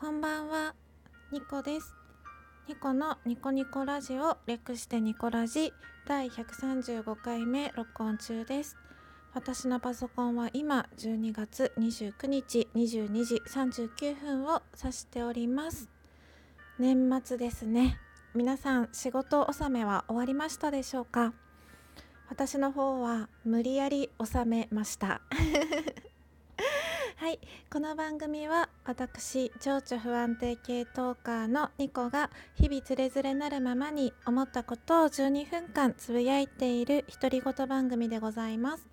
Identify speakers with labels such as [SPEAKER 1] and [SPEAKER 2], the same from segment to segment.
[SPEAKER 1] こんばんは、ニコです。ニコのニコニコラジオ略してニコラジ第135回目録音中です。私のパソコンは今12月29日22時39分を指しております。年末ですね。皆さん仕事納めは終わりましたでしょうか？私の方は無理やり収めました。はい、この番組は私情緒不安定系トーカーのニコが日々つれづれなるままに思ったことを12分間つぶやいている独り言番組でございます。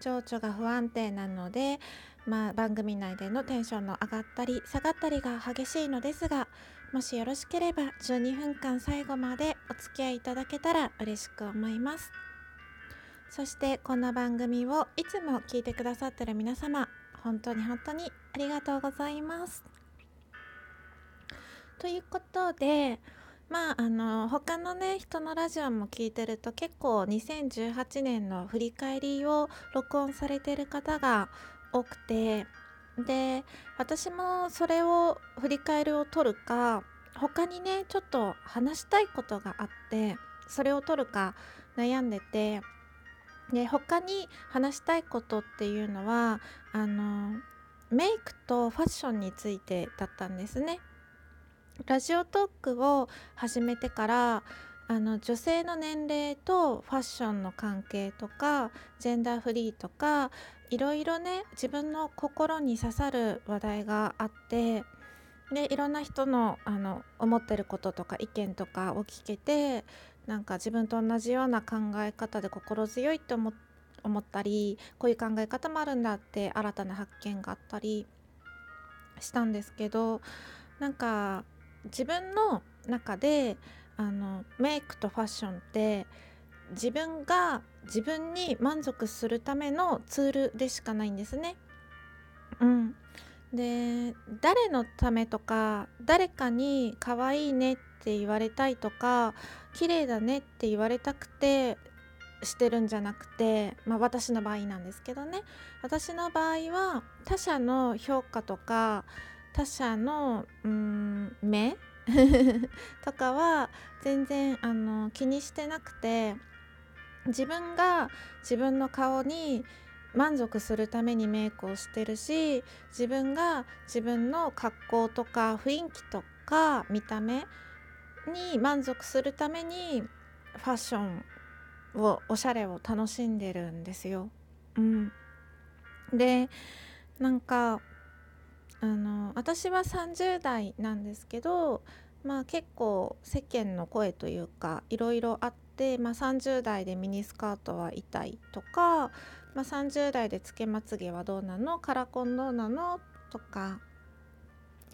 [SPEAKER 1] 情緒が不安定なのでまあ番組内でのテンションの上がったり下がったりが激しいのですがもしよろしければ12分間最後までお付き合いいただけたら嬉しく思います。そしてこの番組をいつも聞いてくださってる皆様本当に本当にありがとうございます。ということでまああの他のね人のラジオも聞いてると結構2018年の振り返りを録音されてる方が多くてで私もそれを振り返りを取るか他にねちょっと話したいことがあってそれを取るか悩んでてで他に話したいことっていうのはあのメイクとファッションについてだったんですね。ラジオトークを始めてからあの女性の年齢とファッションの関係とかジェンダーフリーとかいろいろね自分の心に刺さる話題があってでいろんな人のあの思ってることとか意見とかを聞けてなんか自分と同じような考え方で心強いって思ったりこういう考え方もあるんだって新たな発見があったりしたんですけどなんか自分の中であのメイクとファッションって自分が自分に満足するためのツールでしかないんですね。うん、で誰のためとか誰かに可愛いねって言われたいとか綺麗だねって言われたくてしてるんじゃなくて、まあ、私の場合なんですけどね。私の場合は他者の評価とか他者のうん目 とかは全然あの気にしてなくて自分が自分の顔に満足するためにメイクをしてるし自分が自分の格好とか雰囲気とか見た目に満足するためにファッションをおしゃれを楽しんでるんですよ。うん、でなんかあの私は30代なんですけどまあ結構世間の声というかいろいろあって、まあ、30代でミニスカートは痛いとか、まあ、30代でつけまつげはどうなの？カラコンどうなの？とか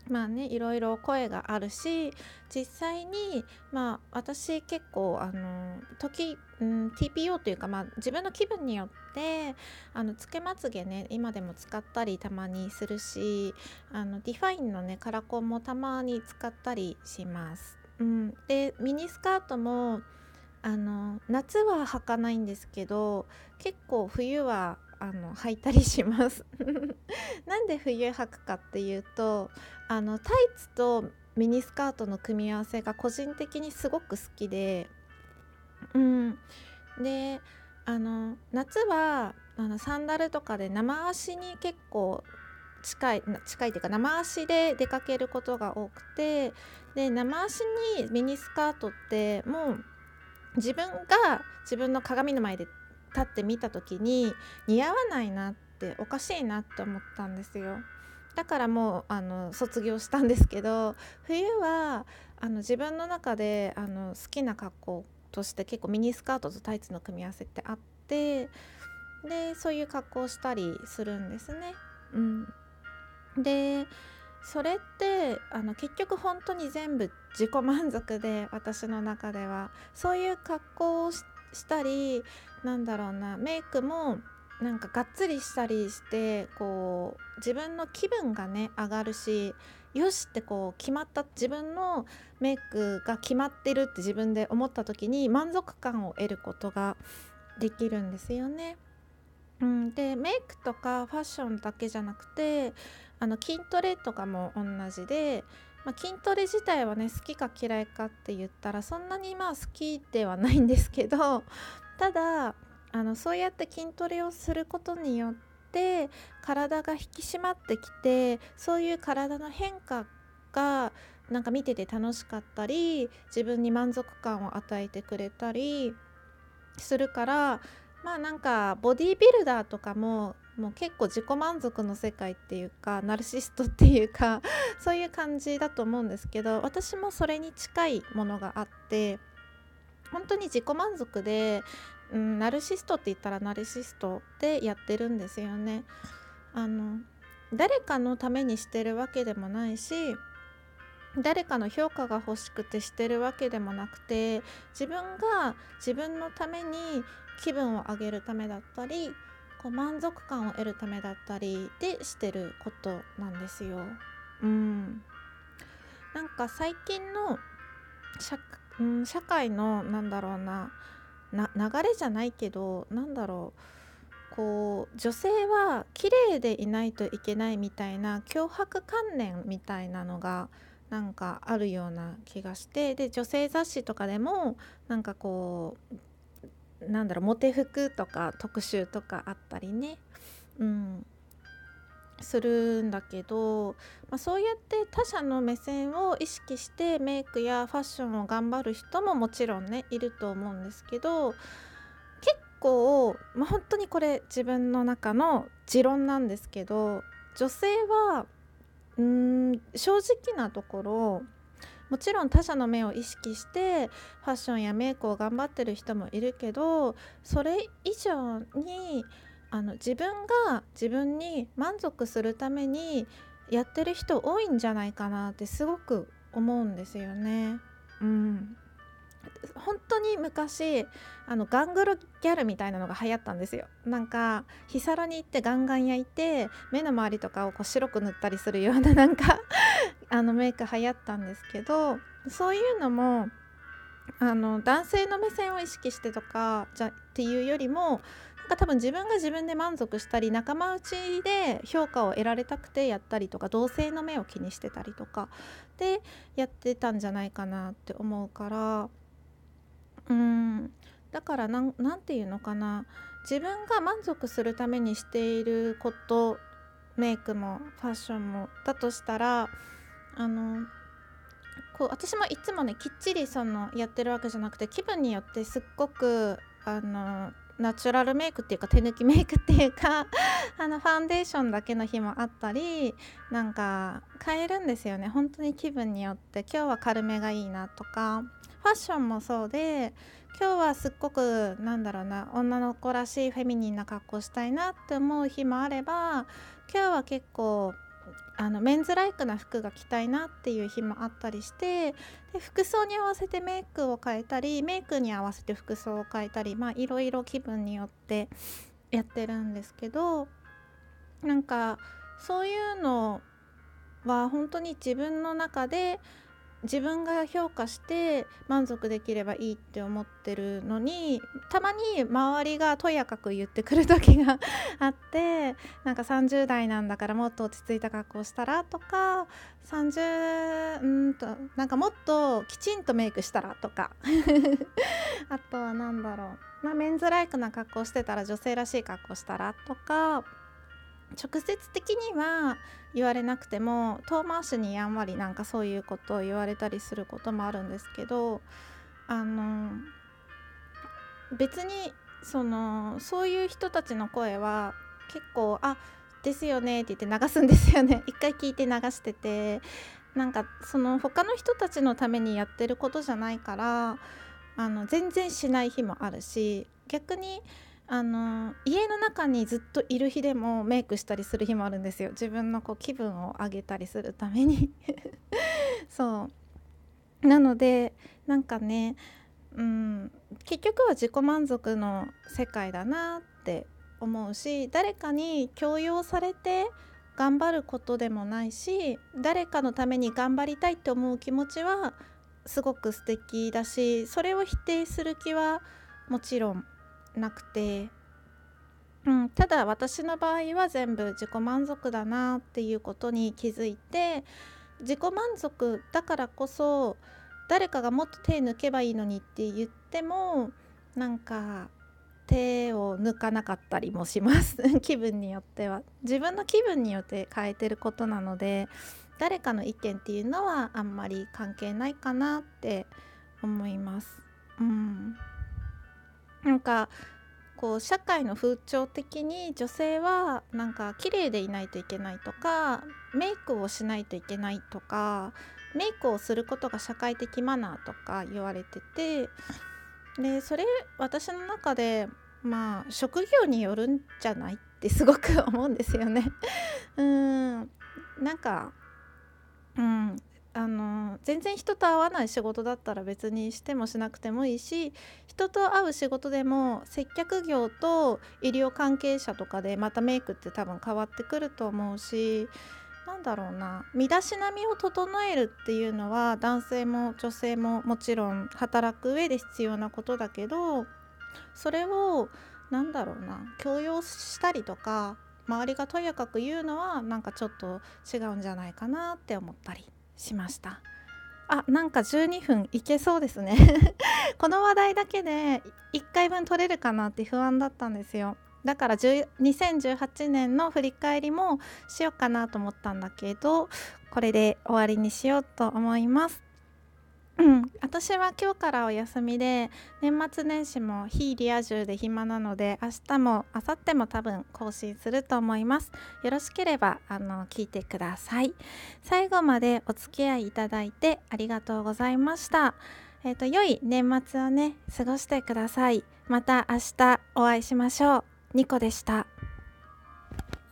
[SPEAKER 1] まあねいろいろ声があるし実際にまあ私結構あの時、うん、TPO というか、まあ、自分の気分によってあのつけまつげね今でも使ったりたまにするしあのディファインのねカラコンもたまに使ったりします。うん、でミニスカートもあの夏は履かないんですけど結構冬はあの履いたりします。なんで冬履くかっていうとあのタイツとミニスカートの組み合わせが個人的にすごく好きでうん。であの夏はあのサンダルとかで生足に結構近い近いというか生足で出かけることが多くてで生足にミニスカートってもう自分が自分の鏡の前で立ってみた時に似合わないなっておかしいなって思ったんですよだからもうあの卒業したんですけど冬はあの自分の中であの好きな格好として結構ミニスカートとタイツの組み合わせってあってでそういう格好をしたりするんですね。うん、でそれってあの結局本当に全部自己満足で私の中ではそういう格好をしたりなんだろうなメイクもなんかがっつりしたりしてこう自分の気分がね上がるしよしってこう決まった自分のメイクが決まってるって自分で思った時に満足感を得ることができるんですよね。うん、でメイクとかファッションだけじゃなくてあの筋トレとかも同じで、まあ、筋トレ自体はね好きか嫌いかって言ったらそんなにまあ好きではないんですけど ただあのそうやって筋トレをすることによって体が引き締まってきてそういう体の変化がなんか見てて楽しかったり自分に満足感を与えてくれたりするからまあなんかボディービルダーとかももう結構自己満足の世界っていうかナルシストっていうか そういう感じだと思うんですけど私もそれに近いものがあって本当に自己満足で、うん、ナルシストって言ったらナルシストでやってるんですよね。あの誰かのためにしてるわけでもないし誰かの評価が欲しくてしてるわけでもなくて自分が自分のために気分を上げるためだったりこう満足感を得るためだったりでしてることなんですよ。うん、なんか最近の社,、うん、社会のなんだろうな流れじゃないけどなんだろうこう女性は綺麗でいないといけないみたいな脅迫観念みたいなのがなんかあるような気がしてで女性雑誌とかでもなんかこうなんだろうモテ服とか特集とかあったりね、うん、するんだけど、まあ、そうやって他者の目線を意識してメイクやファッションを頑張る人ももちろんねいると思うんですけど結構、まあ、本当にこれ自分の中の持論なんですけど女性はうん正直なところもちろん他者の目を意識してファッションやメイクを頑張ってる人もいるけどそれ以上にあの自分が自分に満足するためにやってる人多いんじゃないかなってすごく思うんですよね。うん、本当に昔あのガングロギャルみたいなのが流行ったんですよ。なんか日サロに行ってガンガン焼いて目の周りとかをこう白く塗ったりするようななんかあのメイク流行ったんですけどそういうのもあの男性の目線を意識してとかじゃっていうよりもなんか多分自分が自分で満足したり仲間内で評価を得られたくてやったりとか同性の目を気にしてたりとかでやってたんじゃないかなって思うからうん。だから何て言うのかな。自分が満足するためにしていることメイクもファッションもだとしたらあのこう私もいつもねきっちりそのやってるわけじゃなくて気分によってすっごくあのナチュラルメイクっていうか手抜きメイクっていうか あのファンデーションだけの日もあったりなんか変えるんですよね。本当に気分によって。今日は軽めがいいなとか。ファッションもそうで今日はすっごくなんだろうな女の子らしいフェミニンな格好したいなって思う日もあれば今日は結構あのメンズライクな服が着たいなっていう日もあったりしてで服装に合わせてメイクを変えたりメイクに合わせて服装を変えたりいろいろ気分によってやってるんですけどなんかそういうのは本当に自分の中で自分が評価して満足できればいいって思ってるのにたまに周りがとやかく言ってくる時が あってなんか30代なんだからもっと落ち着いた格好したらとか30うんとなんかもっときちんとメイクしたらとか。あとは何だろう、まあ、メンズライクな格好してたら女性らしい格好したらとか。直接的には言われなくても遠回しにやんわりなんかそういうことを言われたりすることもあるんですけどあの別にそのそういう人たちの声は結構「あですよね」って言って流すんですよね。一回聞いて流しててなんかその他の人たちのためにやってることじゃないからあの全然しない日もあるし逆にあの家の中にずっといる日でもメイクしたりする日もあるんですよ。自分のこう気分を上げたりするために。そう。なのでなんかねうん結局は自己満足の世界だなって思うし誰かに強要されて頑張ることでもないし誰かのために頑張りたいって思う気持ちはすごく素敵だしそれを否定する気はもちろんなくて。うん、ただ私の場合は全部自己満足だなっていうことに気づいて自己満足だからこそ誰かがもっと手抜けばいいのにって言ってもなんか手を抜かなかったりもします。気分によっては。自分の気分によって変えてることなので誰かの意見っていうのはあんまり関係ないかなって思います。うん、なんかこう社会の風潮的に女性はなんか綺麗でいないといけないとかメイクをしないといけないとかメイクをすることが社会的マナーとか言われててでそれ私の中でまあ職業によるんじゃないってすごく思うんですよね。うんなんかうんあの全然人と会わない仕事だったら別にしてもしなくてもいいし人と会う仕事でも接客業と医療関係者とかでまたメイクって多分変わってくると思うしなんだろうな身だしなみを整えるっていうのは男性も女性ももちろん働く上で必要なことだけどそれを何だろうな強要したりとか周りがとやかく言うのはなんかちょっと違うんじゃないかなって思ったり。しました。あなんか12分いけそうですね。この話題だけで1回分取れるかなって不安だったんですよ。だから2018年の振り返りもしようかなと思ったんだけどこれで終わりにしようと思います。うん、私は今日からお休みで年末年始も非リア充で暇なので明日も明後日も多分更新すると思います。よろしければあの聞いてください。最後までお付き合いいただいてありがとうございました。えっ、ー、と良い年末をね過ごしてください。また明日お会いしましょう。ニコでした。